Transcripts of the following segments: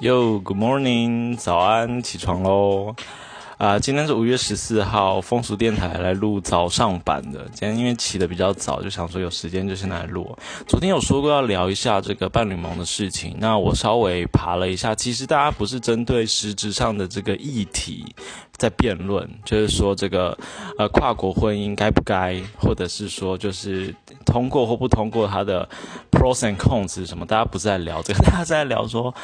Yo, good morning，早安，起床喽！啊，今天是五月十四号，风俗电台来录早上版的。今天因为起的比较早，就想说有时间就先来录。昨天有说过要聊一下这个伴侣盟的事情，那我稍微爬了一下，其实大家不是针对实质上的这个议题在辩论，就是说这个呃跨国婚姻该不该，或者是说就是通过或不通过它的 pros and cons 什么，大家不是在聊这个，大家在聊说。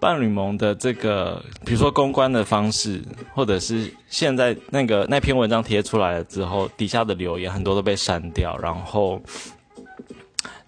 伴侣盟的这个，比如说公关的方式，或者是现在那个那篇文章贴出来了之后，底下的留言很多都被删掉，然后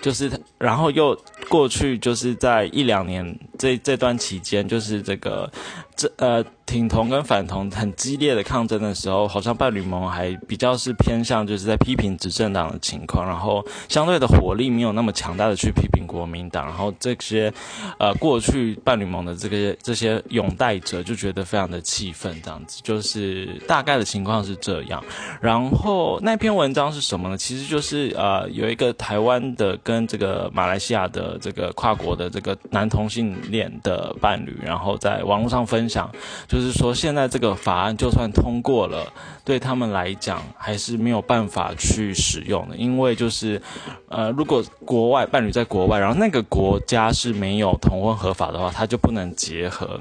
就是，然后又过去就是在一两年这这段期间，就是这个这呃。挺同跟反同很激烈的抗争的时候，好像伴侣盟还比较是偏向就是在批评执政党的情况，然后相对的火力没有那么强大的去批评国民党，然后这些呃过去伴侣盟的这个这些拥戴者就觉得非常的气愤，这样子就是大概的情况是这样。然后那篇文章是什么呢？其实就是呃有一个台湾的跟这个马来西亚的这个跨国的这个男同性恋的伴侣，然后在网络上分享。就是说，现在这个法案就算通过了，对他们来讲还是没有办法去使用的，因为就是，呃，如果国外伴侣在国外，然后那个国家是没有同婚合法的话，他就不能结合。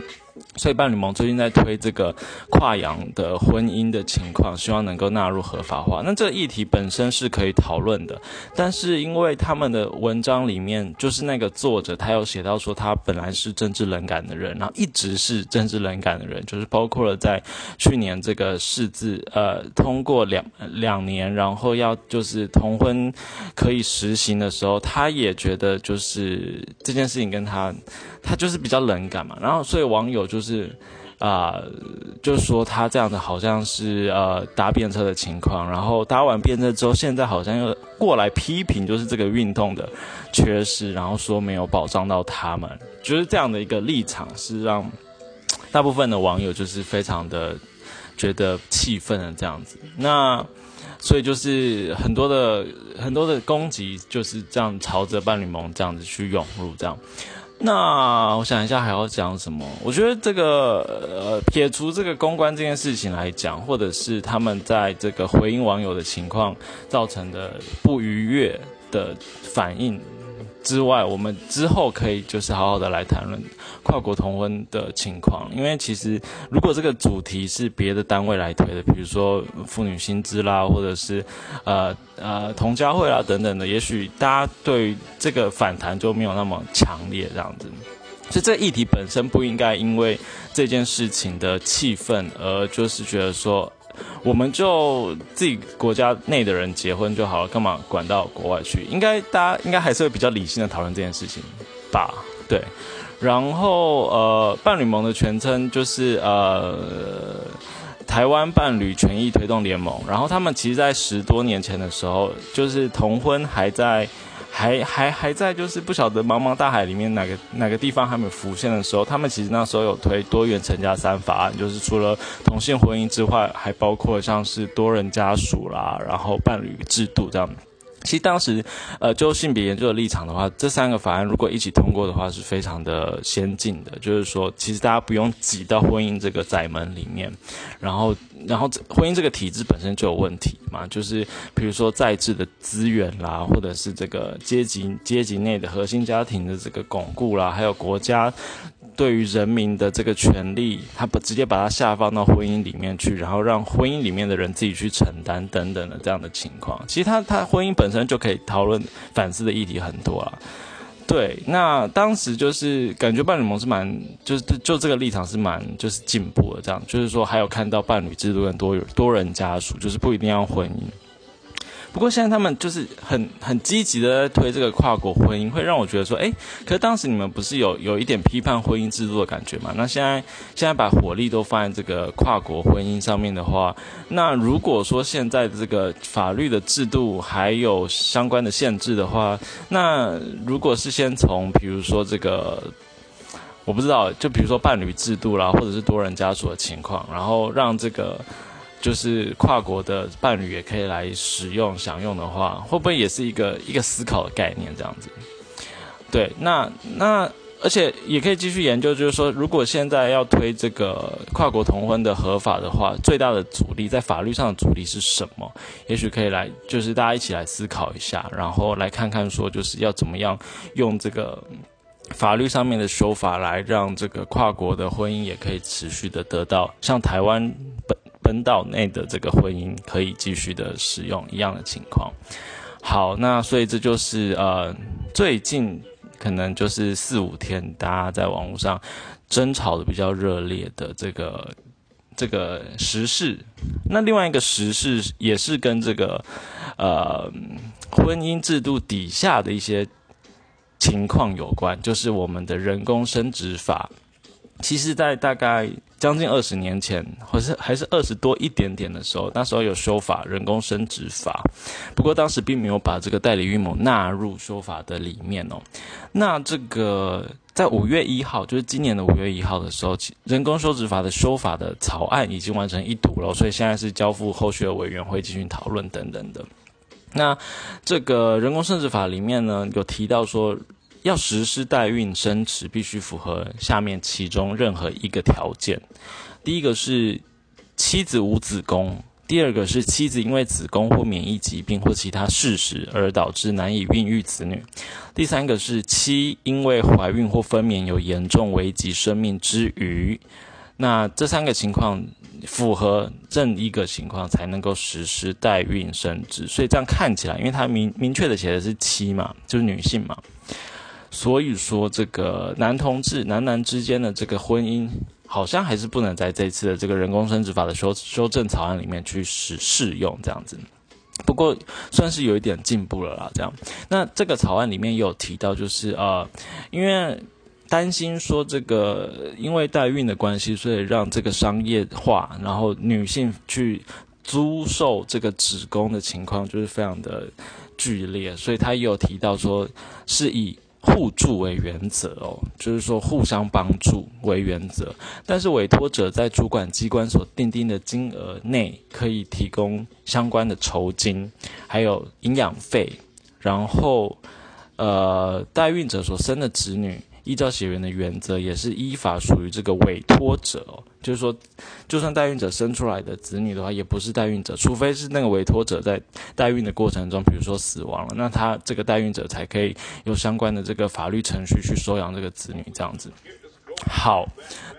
所以伴侣盟最近在推这个跨洋的婚姻的情况，希望能够纳入合法化。那这个议题本身是可以讨论的，但是因为他们的文章里面，就是那个作者他有写到说，他本来是政治冷感的人，然后一直是政治冷感的人，就是包括了在去年这个释字呃通过两两年，然后要就是同婚可以实行的时候，他也觉得就是这件事情跟他。他就是比较冷感嘛，然后所以网友就是，是啊，就说他这样的好像是呃搭便车的情况，然后搭完便车之后，现在好像又过来批评，就是这个运动的缺失，然后说没有保障到他们，就是这样的一个立场，是让大部分的网友就是非常的觉得气愤的这样子。那所以就是很多的很多的攻击就是这样朝着伴侣盟这样子去涌入这样。那我想一下还要讲什么？我觉得这个呃，撇除这个公关这件事情来讲，或者是他们在这个回应网友的情况造成的不愉悦的反应。之外，我们之后可以就是好好的来谈论跨国同婚的情况，因为其实如果这个主题是别的单位来推的，比如说妇女薪资啦，或者是呃呃同家会啦等等的，也许大家对这个反弹就没有那么强烈这样子。所以这议题本身不应该因为这件事情的气氛而就是觉得说。我们就自己国家内的人结婚就好了，干嘛管到国外去？应该大家应该还是会比较理性的讨论这件事情吧？对。然后呃，伴侣盟的全称就是呃台湾伴侣权益推动联盟。然后他们其实，在十多年前的时候，就是同婚还在。还还还在就是不晓得茫茫大海里面哪个哪个地方还没有浮现的时候，他们其实那时候有推多元成家三法案，就是除了同性婚姻之外，还包括像是多人家属啦，然后伴侣制度这样。其实当时，呃，就性别研究的立场的话，这三个法案如果一起通过的话，是非常的先进的。就是说，其实大家不用挤到婚姻这个窄门里面，然后，然后婚姻这个体制本身就有问题嘛。就是比如说在制的资源啦，或者是这个阶级阶级内的核心家庭的这个巩固啦，还有国家。对于人民的这个权利，他不直接把它下放到婚姻里面去，然后让婚姻里面的人自己去承担等等的这样的情况，其实他他婚姻本身就可以讨论反思的议题很多啊。对，那当时就是感觉伴侣盟是蛮，就是就这个立场是蛮就是进步的，这样就是说还有看到伴侣制度跟多多人家属，就是不一定要婚姻。不过现在他们就是很很积极的在推这个跨国婚姻，会让我觉得说，哎，可是当时你们不是有有一点批判婚姻制度的感觉吗？那现在现在把火力都放在这个跨国婚姻上面的话，那如果说现在这个法律的制度还有相关的限制的话，那如果是先从比如说这个，我不知道，就比如说伴侣制度啦，或者是多人家属的情况，然后让这个。就是跨国的伴侣也可以来使用享用的话，会不会也是一个一个思考的概念这样子？对，那那而且也可以继续研究，就是说，如果现在要推这个跨国同婚的合法的话，最大的阻力在法律上的阻力是什么？也许可以来，就是大家一起来思考一下，然后来看看说，就是要怎么样用这个法律上面的修法来让这个跨国的婚姻也可以持续的得到像台湾本本岛内的这个婚姻可以继续的使用一样的情况。好，那所以这就是呃最近。可能就是四五天，大家在网络上争吵的比较热烈的这个这个时事。那另外一个时事也是跟这个呃婚姻制度底下的一些情况有关，就是我们的人工生殖法。其实，在大概将近二十年前，或是还是二十多一点点的时候，那时候有修法人工生殖法，不过当时并没有把这个代理孕母纳入修法的里面哦。那这个在五月一号，就是今年的五月一号的时候，人工生殖法的修法的草案已经完成一读了，所以现在是交付后续的委员会进行讨论等等的。那这个人工生殖法里面呢，有提到说。要实施代孕生殖，必须符合下面其中任何一个条件。第一个是妻子无子宫，第二个是妻子因为子宫或免疫疾病或其他事实而导致难以孕育子女，第三个是妻因为怀孕或分娩有严重危及生命之余，那这三个情况符合任一个情况才能够实施代孕生殖。所以这样看起来，因为它明明确的写的是妻嘛，就是女性嘛。所以说，这个男同志男男之间的这个婚姻，好像还是不能在这次的这个人工生殖法的修修正草案里面去使适用这样子。不过算是有一点进步了啦。这样，那这个草案里面也有提到，就是呃，因为担心说这个因为代孕的关系，所以让这个商业化，然后女性去租售这个子宫的情况，就是非常的剧烈。所以他也有提到说，是以。互助为原则哦，就是说互相帮助为原则。但是委托者在主管机关所定定的金额内，可以提供相关的酬金，还有营养费。然后，呃，代孕者所生的子女。依照血缘的原则，也是依法属于这个委托者。就是说，就算代孕者生出来的子女的话，也不是代孕者，除非是那个委托者在代孕的过程中，比如说死亡了，那他这个代孕者才可以有相关的这个法律程序去收养这个子女这样子。好，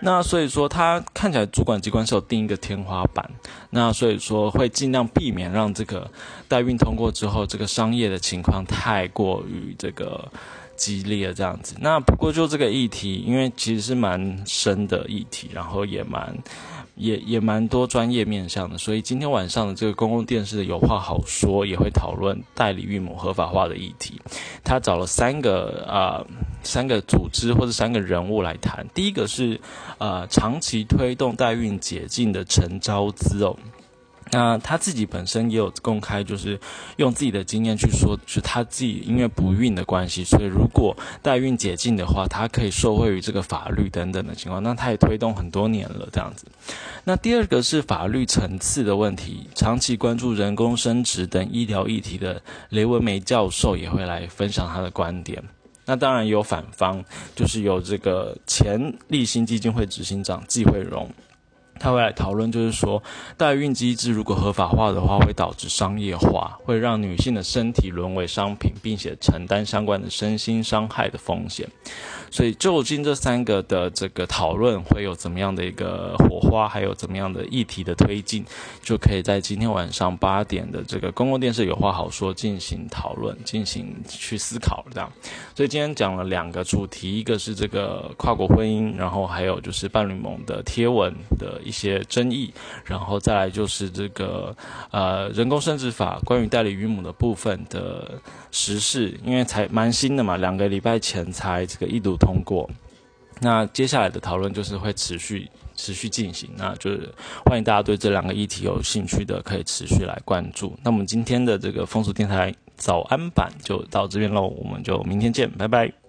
那所以说，他看起来主管机关是有定一个天花板，那所以说会尽量避免让这个代孕通过之后，这个商业的情况太过于这个。激烈这样子，那不过就这个议题，因为其实是蛮深的议题，然后也蛮也也蛮多专业面向的，所以今天晚上的这个公共电视的有话好说也会讨论代理孕母合法化的议题。他找了三个啊三个组织或者三个人物来谈，第一个是呃长期推动代孕解禁的陈昭姿哦。那他自己本身也有公开，就是用自己的经验去说，是他自己因为不孕的关系，所以如果代孕解禁的话，他可以受惠于这个法律等等的情况。那他也推动很多年了，这样子。那第二个是法律层次的问题，长期关注人工生殖等医疗议题的雷文梅教授也会来分享他的观点。那当然有反方，就是有这个前立新基金会执行长季慧荣。他会来讨论，就是说，代孕机制如果合法化的话，会导致商业化，会让女性的身体沦为商品，并且承担相关的身心伤害的风险。所以，究竟这三个的这个讨论会有怎么样的一个火花，还有怎么样的议题的推进，就可以在今天晚上八点的这个公共电视有话好说进行讨论，进行去思考这样。所以今天讲了两个主题，一个是这个跨国婚姻，然后还有就是伴侣盟的贴文的一些争议，然后再来就是这个呃人工生殖法关于代理孕母的部分的实事，因为才蛮新的嘛，两个礼拜前才这个一读。通过，那接下来的讨论就是会持续持续进行，那就是欢迎大家对这两个议题有兴趣的，可以持续来关注。那我们今天的这个风俗电台早安版就到这边喽，我们就明天见，拜拜。